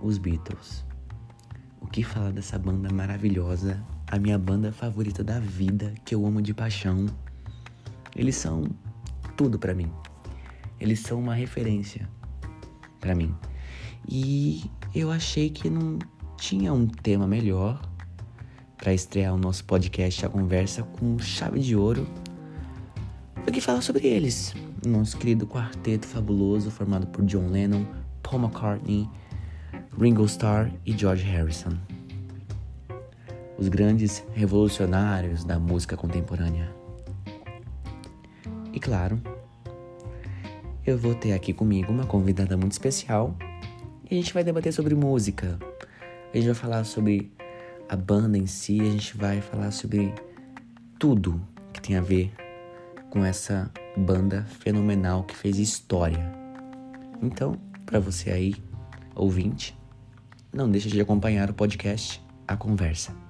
os Beatles. O que falar dessa banda maravilhosa, a minha banda favorita da vida, que eu amo de paixão. Eles são tudo para mim. Eles são uma referência para mim. E eu achei que não tinha um tema melhor para estrear o nosso podcast A Conversa com chave de ouro do que falar sobre eles. Nosso querido quarteto fabuloso formado por John Lennon, Paul McCartney, Ringo Starr e George Harrison. Os grandes revolucionários da música contemporânea. E claro, eu vou ter aqui comigo uma convidada muito especial e a gente vai debater sobre música. A gente vai falar sobre a banda em si, a gente vai falar sobre tudo que tem a ver com essa banda fenomenal que fez história. Então, para você aí, ouvinte, não deixe de acompanhar o podcast A Conversa.